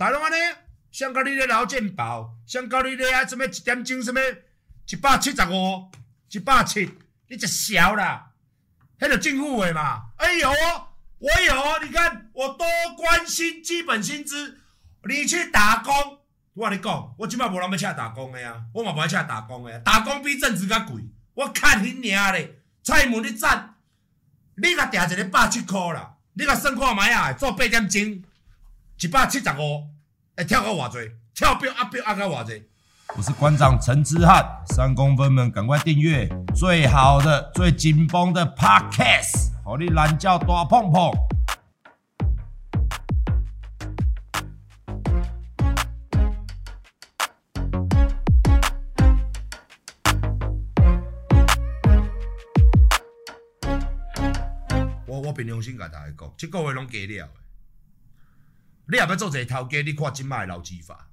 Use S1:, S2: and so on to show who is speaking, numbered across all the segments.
S1: 大拢安尼，像甲你咧劳健保，像甲你咧啊什么一点钟什么一百七十五，一百七，你只小啦，迄个政府诶嘛。哎呦，我有，你看我多关心基本薪资，你去打工，我跟你讲，我即摆无人要请打工的啊，我嘛无爱请打工的，打工比正职较贵，我看你娘咧，蔡英文你赞，你甲定一个百七箍啦，你甲算看觅啊，做八点钟。一百七十五，会跳到偌济？跳表压表压到偌济？
S2: 我是馆长陈之汉，三公分们赶快订阅最好的、最紧绷的 Podcast，好你懒觉大碰碰。
S1: 我我凭良心甲大家讲，这个月拢加了。你也要做一个头家，你看即摆劳基法，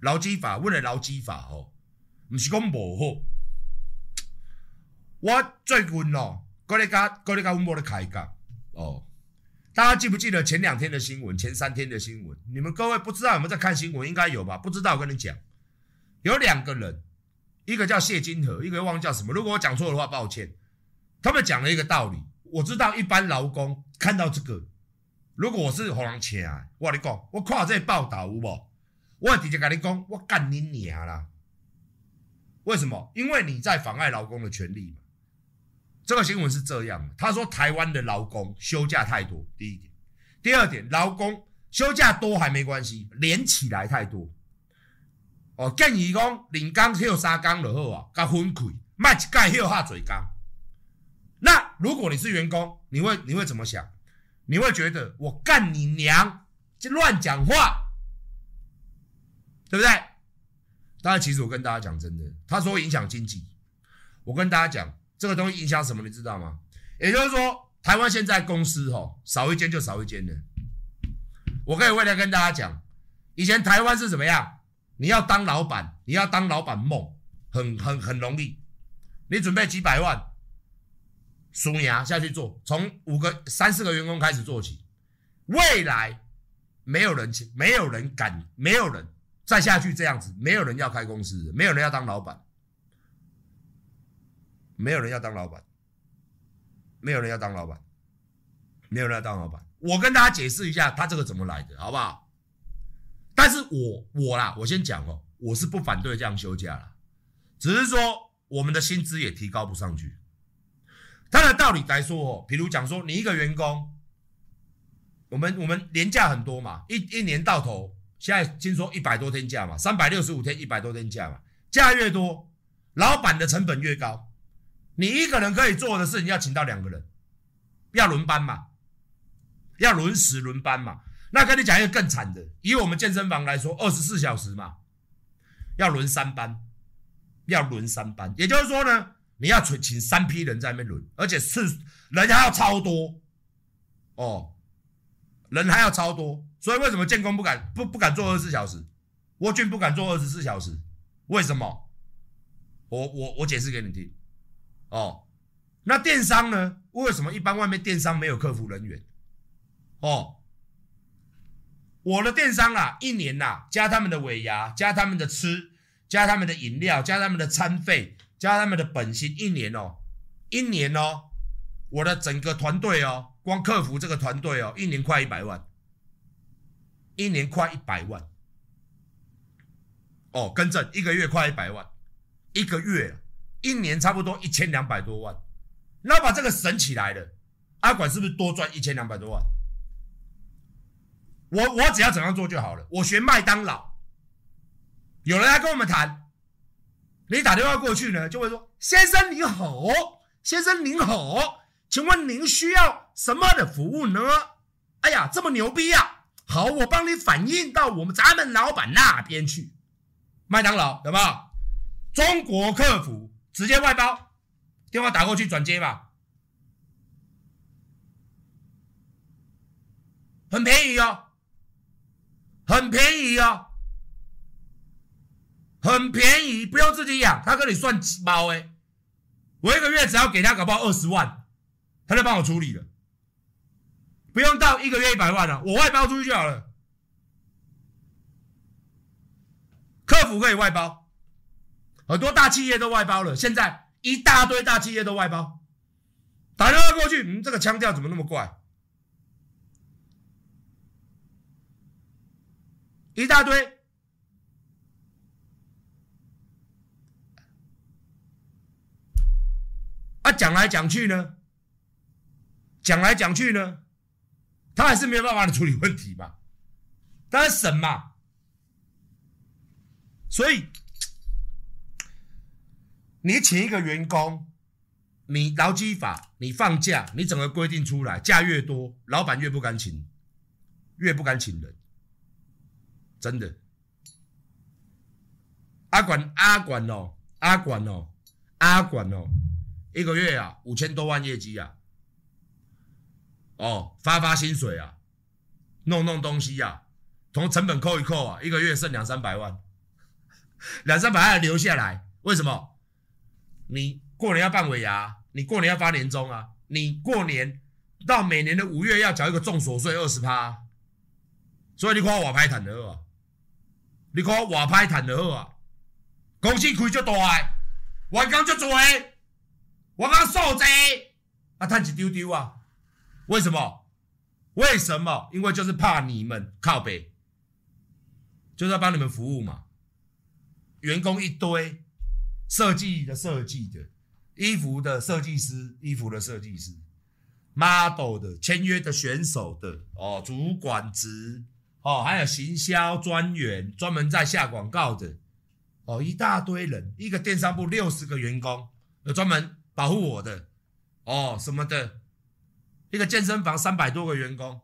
S1: 劳基法，阮的劳基法吼，毋是讲无好。我最近哦，搁咧甲搁咧甲阮某咧开讲哦。大家记不记得前两天的新闻？前三天的新闻？你们各位不知道有没有在看新闻？应该有吧？不知道我跟你讲，有两个人，一个叫谢金河，一个忘记叫什么。如果我讲错的话，抱歉。他们讲了一个道理，我知道一般劳工看到这个。如果我是互人请，我跟你讲，我看这报道有无？我直接跟你讲，我干你娘啦！为什么？因为你在妨碍劳工的权利嘛。这个新闻是这样的，他说台湾的劳工休假太多，第一点；第二点，劳工休假多还没关系，连起来太多。哦，建议讲领工休三工就好啊，甲分开，卖一盖休哈侪工。那如果你是员工，你会你会怎么想？你会觉得我干你娘，这乱讲话，对不对？当然，其实我跟大家讲真的，他说影响经济，我跟大家讲这个东西影响什么，你知道吗？也就是说，台湾现在公司哦，少一间就少一间了。我可以未来跟大家讲，以前台湾是怎么样？你要当老板，你要当老板梦，很很很容易，你准备几百万。输牙下去做，从五个、三四个员工开始做起。未来没有人，没有人敢，没有人再下去这样子，没有人要开公司，没有人要当老板，没有人要当老板，没有人要当老板，没有人要当老板。我跟大家解释一下，他这个怎么来的，好不好？但是我我啦，我先讲哦，我是不反对这样休假啦，只是说我们的薪资也提高不上去。他的道理来说哦，比如讲说，你一个员工，我们我们年假很多嘛，一一年到头，现在听说一百多天假嘛，三百六十五天一百多天假嘛，假越多，老板的成本越高。你一个人可以做的事，你要请到两个人，要轮班嘛，要轮时轮班嘛。那跟你讲一个更惨的，以我们健身房来说，二十四小时嘛，要轮三班，要轮三班，也就是说呢。你要请请三批人在那边轮，而且是人还要超多哦，人还要超多，所以为什么建工不敢不不敢做二十四小时，沃俊不敢做二十四小时？为什么？我我我解释给你听哦。那电商呢？为什么一般外面电商没有客服人员？哦，我的电商啊，一年呐、啊，加他们的尾牙，加他们的吃，加他们的饮料，加他们的餐费。加他们的本薪，一年哦，一年哦，我的整个团队哦，光客服这个团队哦，一年快一百万，一年快一百万，哦，更正，一个月快一百万，一个月，一年差不多一千两百多万，那把这个省起来了，阿管是不是多赚一千两百多万？我我只要怎样做就好了，我学麦当劳，有人来跟我们谈。你打电话过去呢，就会说：“先生您好，先生您好，请问您需要什么的服务呢？”哎呀，这么牛逼呀！好，我帮你反映到我们咱们老板那边去。麦当劳，有没有？中国客服直接外包，电话打过去转接吧，很便宜哦，很便宜哦。很便宜，不用自己养，他跟你算几包诶，我一个月只要给他搞不好二十万，他就帮我处理了，不用到一个月一百万了，我外包出去就好了。客服可以外包，很多大企业都外包了，现在一大堆大企业都外包。打电话过去，嗯，这个腔调怎么那么怪？一大堆。啊，讲来讲去呢，讲来讲去呢，他还是没有办法的处理问题嘛，当然省嘛。所以，你请一个员工，你劳基法，你放假，你整个规定出来，假越多，老板越不敢请，越不敢请人，真的。阿管阿管哦，阿管哦，阿管哦。一个月啊，五千多万业绩啊，哦，发发薪水啊，弄弄东西啊，从成本扣一扣啊，一个月剩两三百万，两三百万留下来，为什么？你过年要办尾牙，你过年要发年终啊，你过年到每年的五月要缴一个重所税二十趴，所以你看我拍坦的啊，你看我拍坦的啊，公司开就大，员工就多。我刚受贼啊，叹气丢丢啊！为什么？为什么？因为就是怕你们靠北，就是要帮你们服务嘛。员工一堆，设计的设计的，衣服的设计师，衣服的设计师，model 的签约的选手的哦，主管职哦，还有行销专员，专门在下广告的哦，一大堆人，一个电商部六十个员工，有专门。保护我的，哦，什么的，一个健身房三百多个员工，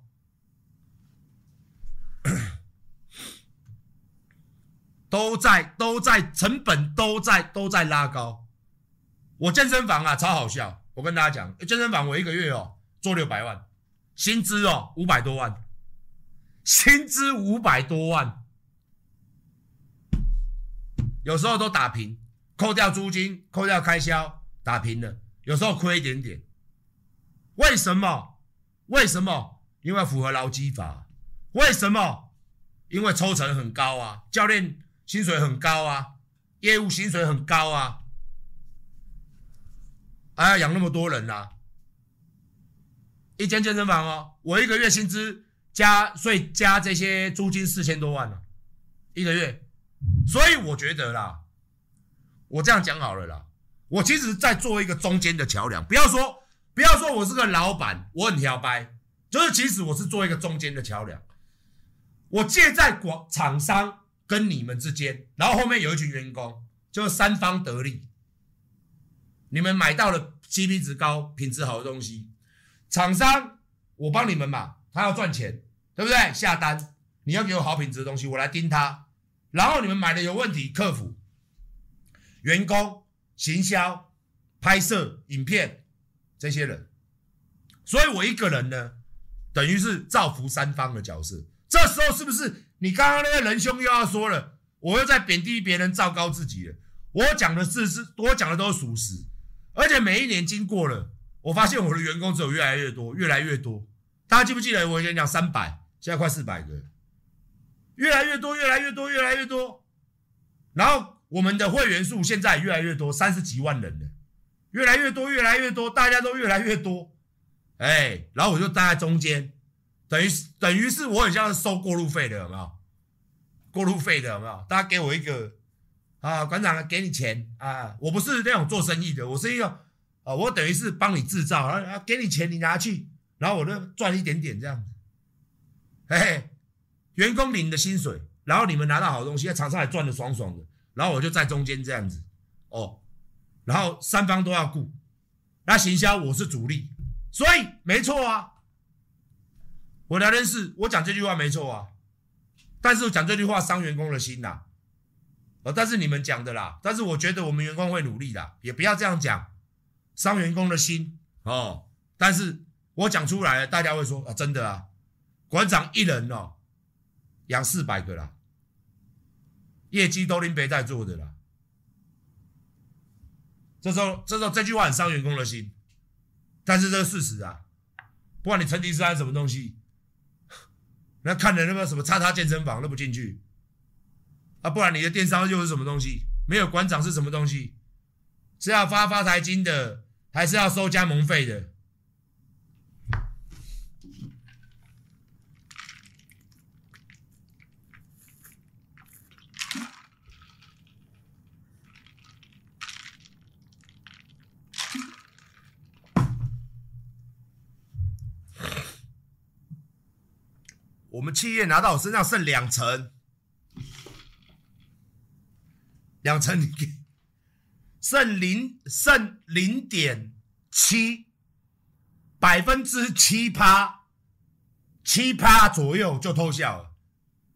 S1: 都在都在成本都在都在拉高。我健身房啊，超好笑。我跟大家讲，健身房我一个月哦做六百万，薪资哦五百多万，薪资五百多万，有时候都打平，扣掉租金，扣掉开销。打平了，有时候亏一点点。为什么？为什么？因为符合劳基法。为什么？因为抽成很高啊，教练薪水很高啊，业务薪水很高啊，还要养那么多人啊。一间健身房哦，我一个月薪资加税加这些租金四千多万了，一个月。所以我觉得啦，我这样讲好了啦。我其实在做一个中间的桥梁，不要说不要说我是个老板，我很挑掰，就是其实我是做一个中间的桥梁，我借在广厂商跟你们之间，然后后面有一群员工，就是三方得利。你们买到了 CP 值高、品质好的东西，厂商我帮你们嘛，他要赚钱，对不对？下单你要给我好品质的东西，我来盯他，然后你们买的有问题，客服、员工。行销、拍摄影片，这些人，所以我一个人呢，等于是造福三方的角色。这时候是不是你刚刚那个仁兄又要说了，我又在贬低别人，糟糕自己了？我讲的事是，我讲的都是属实，而且每一年经过了，我发现我的员工只有越来越多，越来越多。大家记不记得我以前讲三百，现在快四百个，越来越多，越来越多，越来越多，然后。我们的会员数现在越来越多，三十几万人了，越来越多，越来越多，大家都越来越多，哎，然后我就站在中间，等于等于是我很像是收过路费的，有没有？过路费的有没有？大家给我一个啊，馆长给你钱啊，我不是那种做生意的，我是一个啊，我等于是帮你制造，然后啊给你钱，你拿去，然后我就赚一点点这样子，嘿嘿，员工领的薪水，然后你们拿到好东西，在场上还赚的爽爽的。然后我就在中间这样子，哦，然后三方都要顾，那行销我是主力，所以没错啊。我聊天室我讲这句话没错啊，但是我讲这句话伤员工的心呐，啊，但是你们讲的啦，但是我觉得我们员工会努力的，也不要这样讲，伤员工的心。哦。但是我讲出来，大家会说啊，真的啊，馆长一人哦，养四百个啦。业绩都林北在做的啦，这时候这时候这句话很伤员工的心，但是这是事实啊。不管你成吉思汗什么东西，那看的那个什么叉叉健身房都不进去，啊，不然你的电商又是什么东西？没有馆长是什么东西？是要发发财金的，还是要收加盟费的？我们企业拿到我身上剩两成，两成你给，剩零剩零点七，百分之七趴，七趴左右就偷笑了。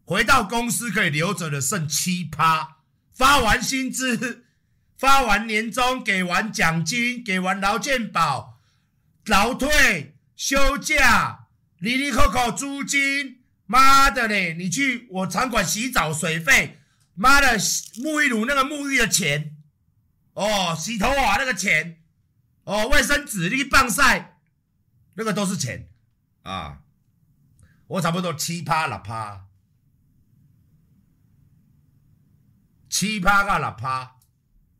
S1: 回到公司可以留着的剩七趴，发完薪资，发完年终，给完奖金，给完劳健保、劳退、休假，哩哩扣扣租金。妈的嘞！你去我场馆洗澡水费，妈的沐浴乳那个沐浴的钱，哦，洗头发那个钱，哦，卫生纸那个棒晒，那个都是钱啊！我差不多七趴六趴，七趴到六趴。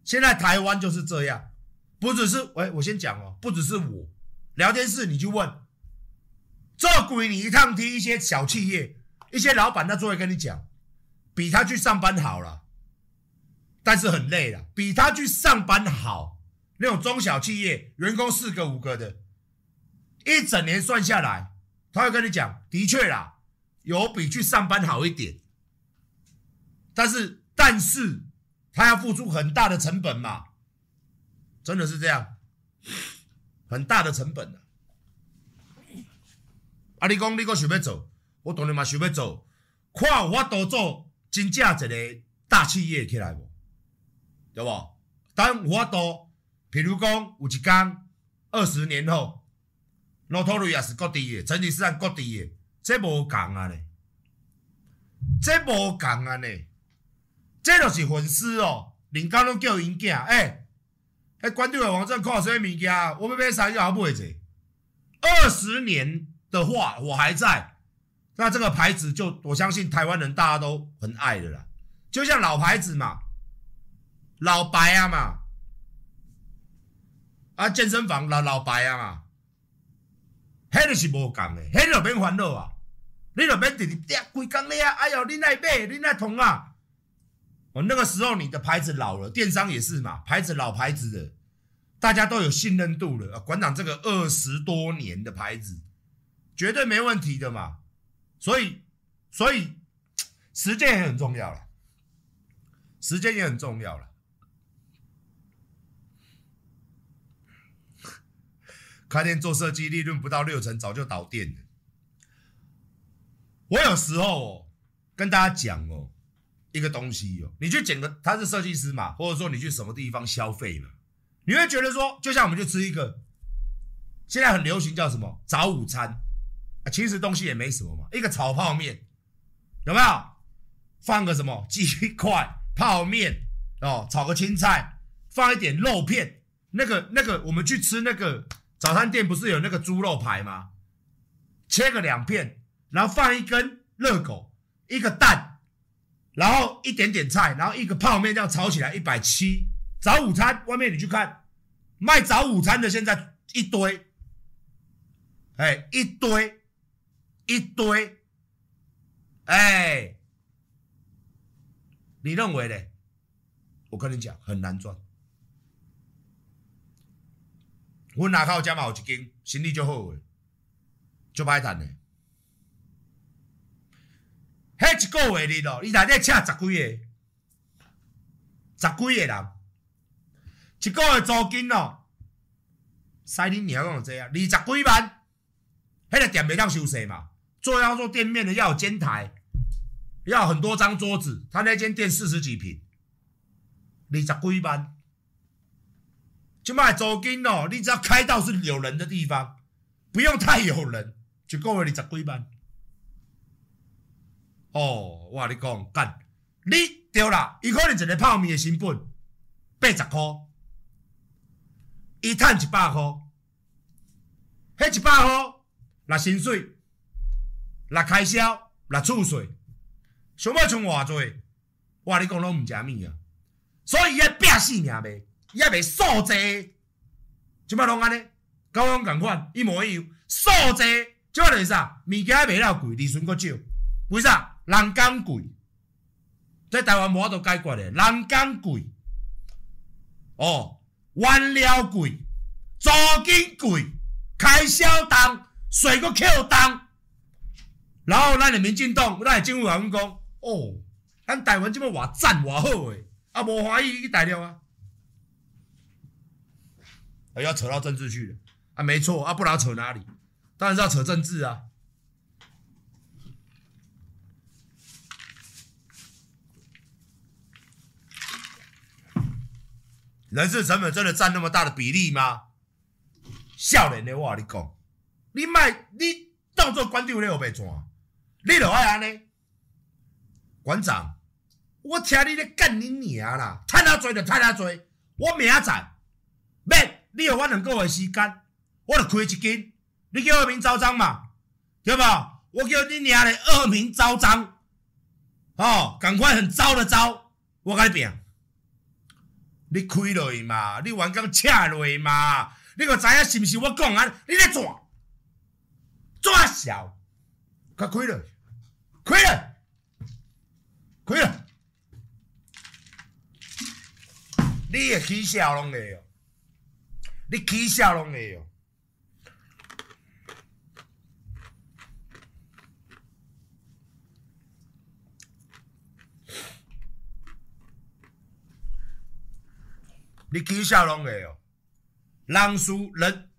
S1: 现在台湾就是这样，不只是喂，我先讲哦，不只是我，聊天室你去问。做鬼你一趟踢一些小企业，一些老板他就会跟你讲，比他去上班好了，但是很累了。比他去上班好，那种中小企业员工四个五个的，一整年算下来，他会跟你讲，的确啦，有比去上班好一点，但是但是他要付出很大的成本嘛，真的是这样，很大的成本。啊！啊你讲你阁想要做，我当然嘛想要做。看有法度做真正一个大企业起来无？对无？等有法度，譬如讲有一天二十年后，罗托瑞也是各地的，成吉思汗各地的，这无共啊呢？这无共啊呢？这就是粉丝哦，人家拢叫因囝，哎，迄关注的网站看啥物物件？我要买啥要还买者？二十年。的话，我还在，那这个牌子就我相信台湾人大家都很爱的啦，就像老牌子嘛，老白啊嘛，啊健身房老老白啊嘛，迄个是无共的，迄个免烦恼啊，你就免直直嗲规工咧啊，哎呦，你来买，你爱通啊，哦，那个时候你的牌子老了，电商也是嘛，牌子老牌子的，大家都有信任度了，馆长这个二十多年的牌子。绝对没问题的嘛，所以，所以时间也很重要了，时间也很重要了。开店做设计，利润不到六成，早就倒店了。我有时候哦，跟大家讲哦，一个东西哦，你去捡个，他是设计师嘛，或者说你去什么地方消费嘛，你会觉得说，就像我们去吃一个，现在很流行叫什么早午餐。啊，其实东西也没什么嘛，一个炒泡面，有没有？放个什么鸡块、泡面哦，炒个青菜，放一点肉片。那个、那个，我们去吃那个早餐店，不是有那个猪肉排吗？切个两片，然后放一根热狗，一个蛋，然后一点点菜，然后一个泡面，这样炒起来一百七。早午餐外面你去看，卖早午餐的现在一堆，哎，一堆。一堆，哎、你认为呢？我跟你讲，很难赚。我哪靠加嘛有一间，生意就好诶，就歹赚诶。迄一个月日咯，伊内底请十几个，十几个人，一个月租金咯，使恁娘讲这样，二十几万，迄个店袂当收势嘛。做要做店面的要有煎台，要很多张桌子。他那间店四十几平，二十几万，就卖租金哦。你只要开到是有人的地方，不用太有人，就够了二十几万。哦，我跟你讲干，你对啦，伊可能一个泡面的成本八十块，伊赚一百块，迄一百块那薪水。来开销，来储税，想要存偌济？我跟你讲拢毋食物啊，所以伊要拼死命卖，伊也卖素济，即摆拢安尼，甲阮共款一模一样，素济，即摆就是啥，物件卖了贵，利润阁少，为啥？人工贵，在台湾无法度解决的，人工贵，哦，原料贵，租金贵，开销重，税阁扣重，然后咱的民进党，咱的政府甲阮讲，哦。咱台湾这么偌赞偌好诶，啊无欢喜去大陆啊，啊要扯到政治去了，啊没错，啊不知道扯哪里，当然是要扯政治啊。人事成本真的占那么大的比例吗？少年的话你讲，你卖你当做官长你有白赚，你着爱安尼。馆长，我听你咧干你娘啦！趁阿济就趁阿济，我明仔载。免你有我两个月时间，我就开一间，你叫恶名昭彰嘛，对吧？我叫你娘咧恶名昭彰，哦，赶快很糟的糟，我甲你拼，你开落去嘛，你完工请落去嘛，你个知影是毋是我讲啊？你咧怎？怎小，甲开落，开落。开了，你诶起笑拢会哦，你起笑拢会哦，你起笑拢会哦，人事人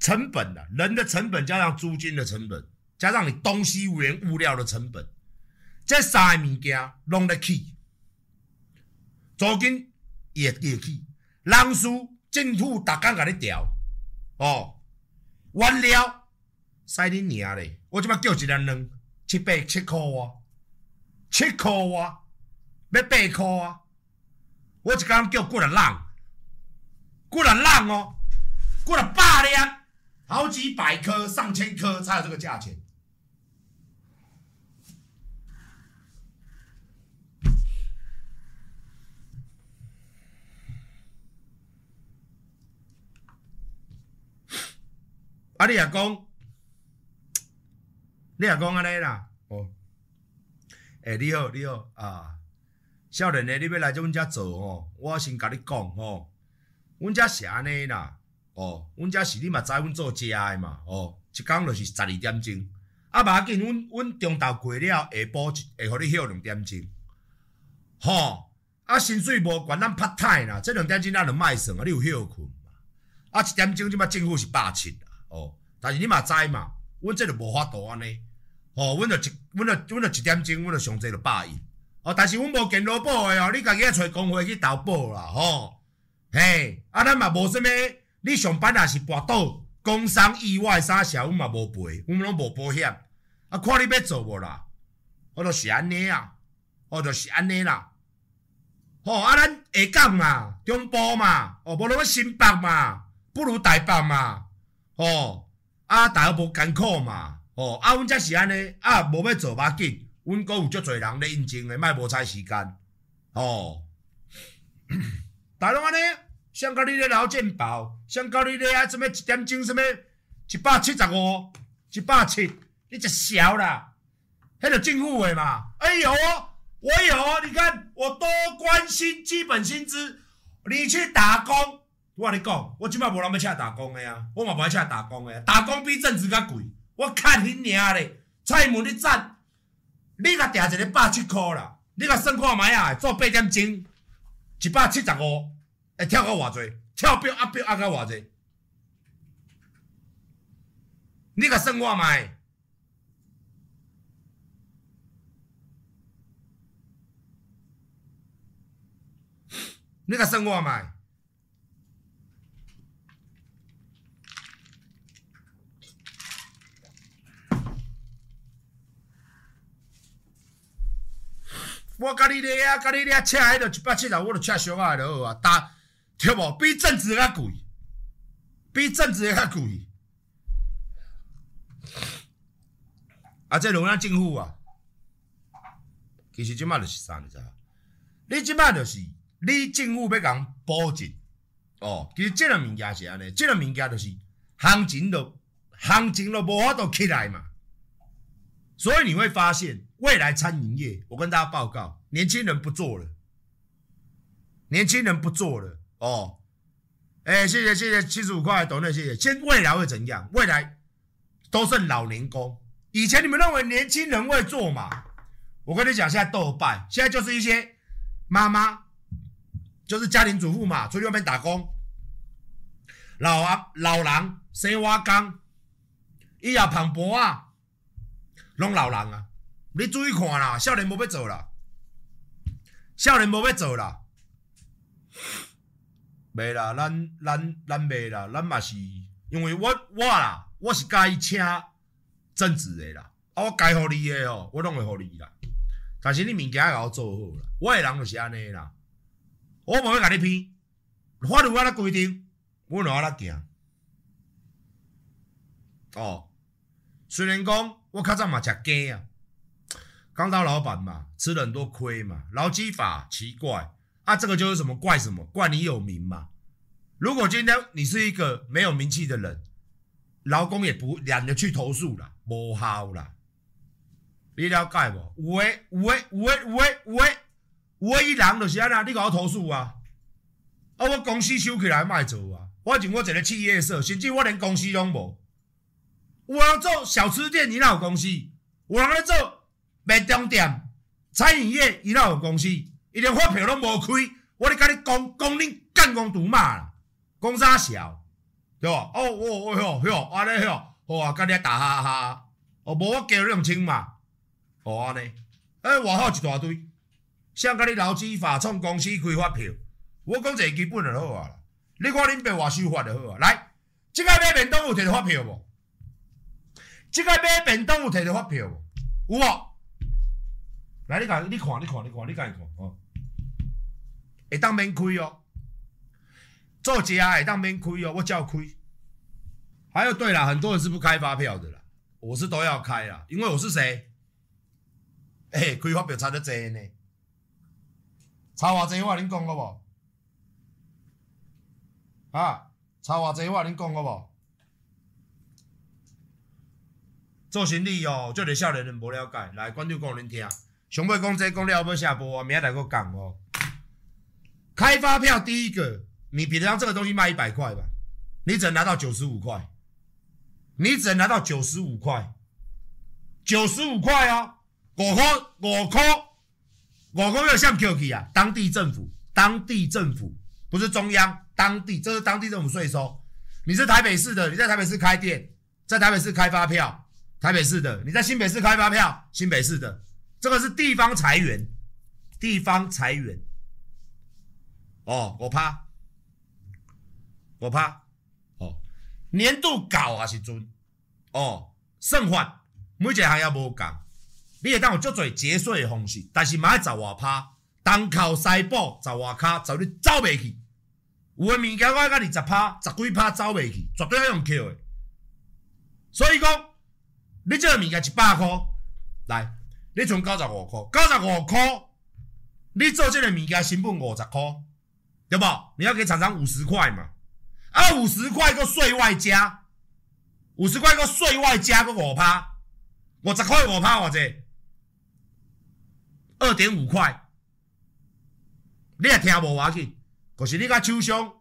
S1: 成本啊，人的成本加上租金的成本，加上你东西原物料的成本。这三个物件拢在起，租金也也起，人事政府逐工甲你调，哦，原料使你娘咧，我即摆叫一两两七八七箍啊，七箍啊，要八箍啊，我一工叫几啊人，几啊人哦，几啊百两，好几百颗、上千颗才有这个价钱。啊！你也讲，你也讲安尼啦。哦，诶，你好，你好啊，少年诶，你要来这阮遮做吼，我先甲你讲吼，阮遮是安尼啦。哦，阮遮是你嘛知，阮做食诶嘛。哦，一工就是十二点钟。啊，无要紧，阮阮中昼过了，下晡会互你休两点钟。吼，啊，薪水无悬，咱 part time 啦，即两点钟咱着卖算啊，你有休困嘛？啊，一点钟即摆政府是百七啦。哦，但是你嘛知嘛，阮这就无法度安尼。哦，阮就一，阮就，阮就一点钟，阮就上济就百亿。哦，但是阮无健劳保的哦，你家己爱找工会去投保啦。吼、哦，嘿，啊，咱嘛无啥物，你上班也是跋倒，工伤意外啥啥，阮嘛无赔，阮拢无保险。啊，看你要做无啦，我就是安尼啊，我就是安尼啦。吼、哦，啊，咱下港嘛，中部嘛，哦，无拢新北嘛，不如台北嘛。哦，啊，大家无艰苦嘛，哦，啊，阮则是安尼，啊，无要做要紧，阮阁有足侪人咧应征诶，莫无采时间，哦，大拢安尼，像甲你咧劳健保，像甲你咧啊，什么一点钟什么一百七十五，一百七，你只小啦，迄个政府诶嘛，哎呦，我有，你看我多关心基本薪资，你去打工。我甲你讲，我即摆无人要请打工诶啊，我嘛无爱请打工诶，打工比正职较贵。我看你娘咧，蔡英文你赞，你甲定一个百七箍啦，你甲算看觅啊，做八点钟，一百七十五，会跳到偌济？跳表压表压到偌济？你甲算看觅，你甲算看觅。我甲你咧啊，甲你咧请迄个一百七十，我着请俗仔就好啊，搭对无？比正职较贵，比正职较贵。啊，这拢咱政府啊，其实即摆着是啥，你知？你即摆就是你政府要共保证哦。其实即个物件是安尼，即个物件就是行情都行情都无法度起来嘛。所以你会发现，未来餐饮业，我跟大家报告，年轻人不做了，年轻人不做了哦。哎，谢谢谢谢七十五块，懂了，谢谢。现未来会怎样？未来都是老年工。以前你们认为年轻人会做嘛？我跟你讲，现在豆瓣，现在就是一些妈妈，就是家庭主妇嘛，出去外面打工。老啊老人生瓦工，伊也捧钵啊。拢老人啊，你注意看啦，少年无要做啦，少年无要做啦，袂啦，咱咱咱袂啦，咱嘛是，因为我我啦，我是甲伊请正职的啦，啊，我该互你的哦，我拢会互你啦，但是你物件要甲我做好啦，我的人就是安尼啦，我无要甲你骗，法律我咧规定，我哪咧行，哦，虽然讲。我较早嘛食鸡啊，刚当老板嘛，吃了很多亏嘛。劳基法奇怪啊，这个就是什么怪什么，怪你有名嘛。如果今天你是一个没有名气的人，劳工也不懒得去投诉啦，无效啦。你了解无？喂喂喂喂喂，喂！一人就是安那，你甲我投诉啊？啊，我公司收起来卖做啊，我就我一个企业社，甚至我连公司拢无。有人做小吃店，你哪有公司？有人咧做卖中店、餐饮业，伊哪有公司？伊连发票拢无开，我咧甲你讲，讲恁干公独骂啦，讲啥小，对吧？哦哦哦哟哟，安尼哟，好啊，甲你打哈哈，哦，无我叫你用钱嘛，哦安尼，哎，外口一大堆，想甲你劳资法创公司开发票，我讲一个基本就好啊，你看恁爸外收发就好啊，来，即个买便当有摕到发票无？即个买便当有摕到发票无？有无？来，你看，你看，你看，你看，你看，哦，会当免开哦，做食会当免开哦，我照开。还有，对了，很多人是不开发票的啦，我是都要开啦，因为我是谁？哎、开发票差得济呢，差偌济我恁讲过无？啊，差偌济我恁讲过无？做生意哦，就得少年人无了解。来，观众讲恁听，上尾讲这公料要下播，明仔来个讲哦。开发票第一个，你比如像这个东西卖一百块吧，你只能拿到九十五块，你只能拿到九十五块，九十五块哦，五块五块五块要向 Q K 啊，当地政府，当地政府不是中央，当地这是当地政府税收。你是台北市的，你在台北市开店，在台北市开发票。台北市的，你在新北市开发票，新北市的，这个是地方财源，地方财源。哦，我怕，我怕，哦，年度搞啊是准，哦，算法每一个行业无共，你会当有足多节税的方式，但是嘛要十外趴，东靠西补，十外卡，走你走袂去，有诶物件我甲二十趴，十几趴走袂去，绝对要用扣诶，所以讲。你即个物件一百块，来，你存九十五块，九十五块，你做这个物件成本五十块，对不？你要给厂商五十块嘛？啊，五十块个税外加，五十块个税外加个五趴，五十块五趴或者二点五块，你也听无话去，可是你个厂商，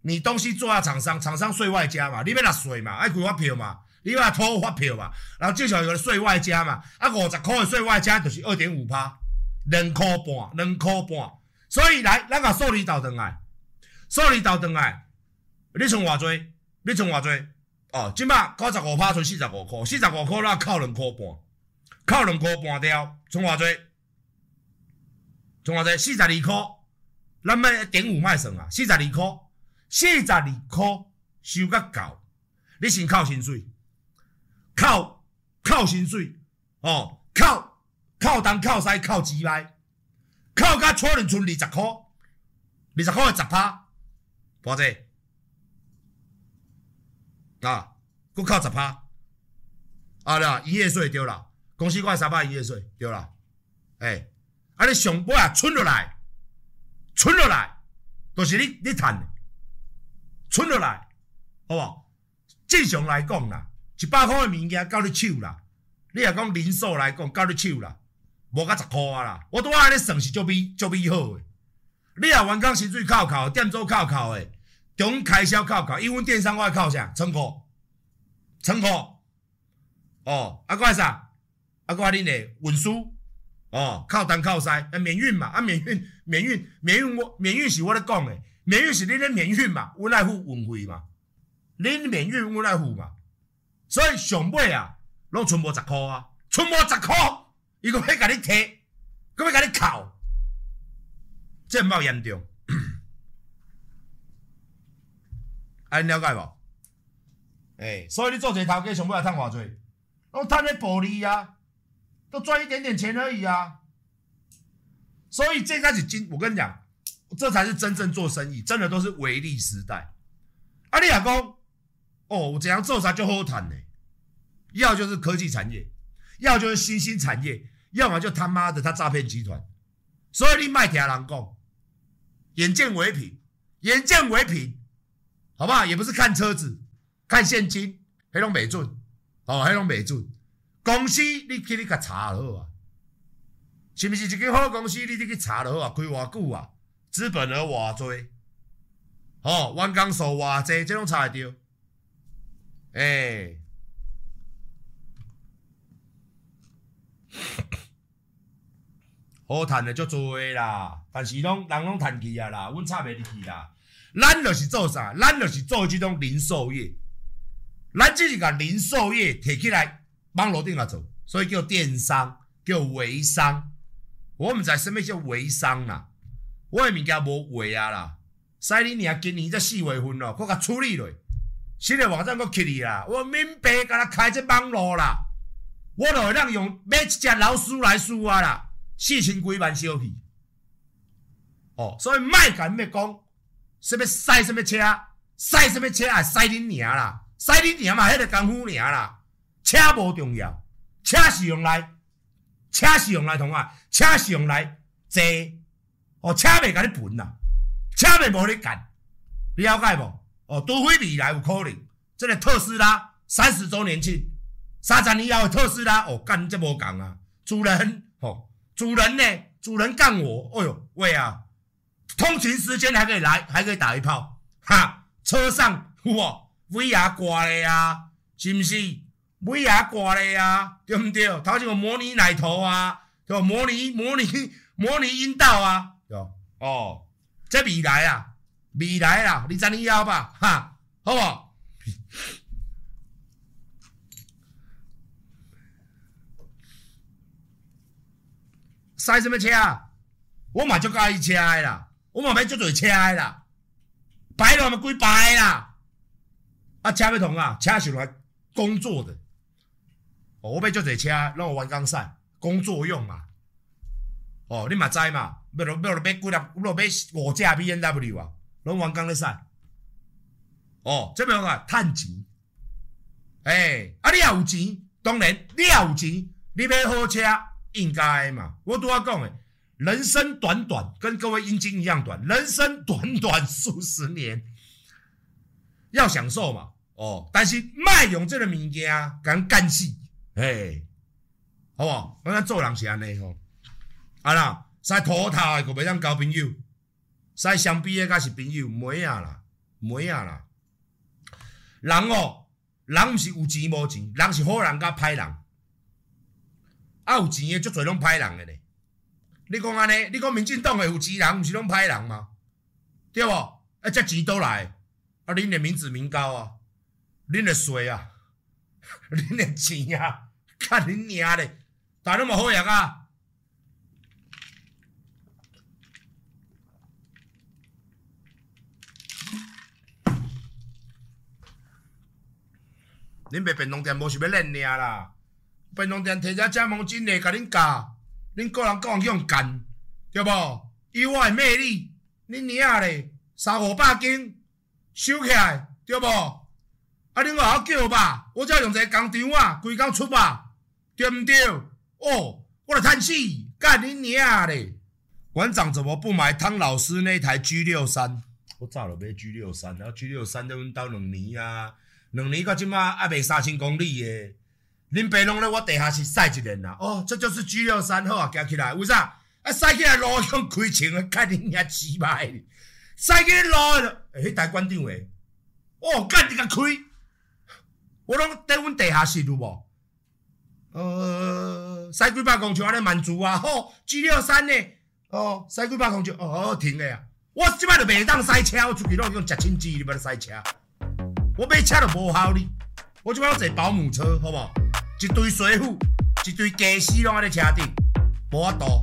S1: 你东西做下厂商，厂商税外加嘛，你要纳税嘛，爱开发票嘛。你话拖发票嘛，然后至少有个税外加嘛，啊五十块的税外加就是二点五趴，两块半，两块半，所以来，咱个数字倒转来，数字倒转来，你存偌济？你存偌济？哦，即摆九十五趴存四十五块，四十五块那扣两块半，扣两块半掉，存偌济？存偌济？四十二块，咱卖点五卖算啊，四十二块，四十二块收甲够，你先扣薪水。靠靠薪水哦，靠靠东靠西靠鸡歪，靠甲错人剩二十块，二十块的十趴，多少？啊，佫靠十趴，啊啦，营业税对啦，公司挂三百营业税对啦，诶、啊你上尾啊存落来，存落来，都、是你你赚的，存落来，好无？正常来讲啦，一百块的物件到你手啦，你若讲零售来讲到你手啦，无甲十块啊啦，我拄仔安尼算是足美足美好诶。你若员工薪水扣扣，店租扣扣诶，总开销扣扣，因为电商我爱扣啥？仓库，仓库，哦，啊，搁啥？啊，搁恁诶运输，哦，靠单靠西，啊，免运嘛，啊，免运，免运，免运，我免运是我咧讲诶，免运是恁咧免运嘛，阮来付运费嘛。恁免运阮来付嘛，所以上尾啊，拢剩无十箍啊，剩无十箍，伊阁要甲你摕，阁要甲你扣，这毋够严重，安了解无？诶、欸，所以你做一个头家，上尾要趁偌济，拢趁咧薄利啊，都赚一点点钱而已啊。所以这才是真，我跟你讲，这才是真正做生意，真的都是微利时代。啊，你若讲。哦，怎样做啥就好谈呢？要就是科技产业，要就是新兴产业，要么就他妈的他诈骗集团。所以你卖听人讲，眼见为凭，眼见为凭，好不好？也不是看车子，看现金，黑龙美准，哦，黑龙美准。公司你去你去查就好啊，是不是一个好公司？你去查就好啊，开偌久啊？资本额偌多？哦，员工数偌济，这种查得到。诶、好趁的足多啦，但是拢人拢趁去啊啦，阮插袂入去啦。咱就是做啥？咱就是做即种零售业，咱只是甲零售业摕起来网络顶来做，所以叫电商，叫微商。我毋知啥物叫微商啦，我诶物件无卖啊啦，使你娘今年才四月份咯，搁甲处理落。新的网站搁起哩啦，我免白甲他开这网络啦，我就会让用买一只老鼠来输啊啦，四千几万小气。哦，所以卖甲咩讲，什么塞什么车，塞什么车啊，塞恁娘啦，塞恁娘嘛，迄个功夫尔啦，车无重要，车是用来，车是用来同啊，车是用来坐，哦，车袂甲你分啦，车袂无你干，了解无？哦，除非未来有可能，这个特斯拉三十周年庆，三十年以后的特斯拉哦，干这么讲啊，主人哦，主人呢，主人干我，哎呦喂啊，通勤时间还可以来，还可以打一炮，哈，车上哇，VR 挂的呀，是不是？VR 挂的呀，对不对？头前个模拟奶头啊，对吧？模拟模拟模拟阴道啊，有哦，这未来啊。未来啦，你知你要吧，哈，好不好？赛什么车啊？我嘛就介意车的啦，我嘛买足多车的啦，摆了嘛归摆啦。啊，车要同啊，车是用来工作的。哦，我买足多车，让我玩钢赛，工作用嘛。哦，你嘛知嘛？要落要落买几粒，要落买五架 B N W 啊。拢王刚咧使，哦，这边啊趁钱，诶、啊，你也有钱，当然你也有钱，你买好车应该嘛。我拄仔讲诶，人生短短，跟各位阴茎一样短，人生短短数十年，要享受嘛，哦，但是卖用这个物件，敢干死，诶，好不好？我讲做人是安尼吼，啊啦，使土头诶，可袂当交朋友。使相比诶，甲是朋友，妹仔啦，妹仔啦。人哦，人毋是有钱无钱，人是好人甲歹人。啊，有钱诶，足侪拢歹人诶咧。你讲安尼，你讲民进党诶有钱人，毋是拢歹人吗？对无？啊，这钱倒来，啊，恁诶民脂民膏啊，恁诶税啊，恁诶钱啊，甲恁娘咧，大那么好样啊！恁卖便当店无想要恁尔啦，便当店摕只加盟金来甲恁教，恁个人个人去用干，对无？以我诶魅力，恁娘咧三五百斤收起来，对无？啊，恁话我叫吧，我只要用一个工厂啊，规工出吧，对毋对？哦，我来叹死，干恁娘咧！馆长怎么不买汤老师那台 G 六三？我早就买 G 六三，然后 G 六三在阮兜两年啊，两年到即马还未三千公里诶。恁爸拢咧我地下室晒一年啦。哦，这就是 G 六三好啊，行起来，为啥？啊，晒起来路用开枪啊，看恁遐鸡巴的，晒起来路，诶，迄台馆长诶，哦，干你个开，我拢在阮地下室有无？呃，晒几百公尺安尼满足啊，吼，G 六三呢？哦，晒几百公尺，哦，停诶啊！我即摆就袂当赛车，我出去拢用食亲机，你要赛车，我买车就无效哩。我即摆要坐保姆车，好无？一堆水壶，一堆家私拢喺咧车顶，无法度。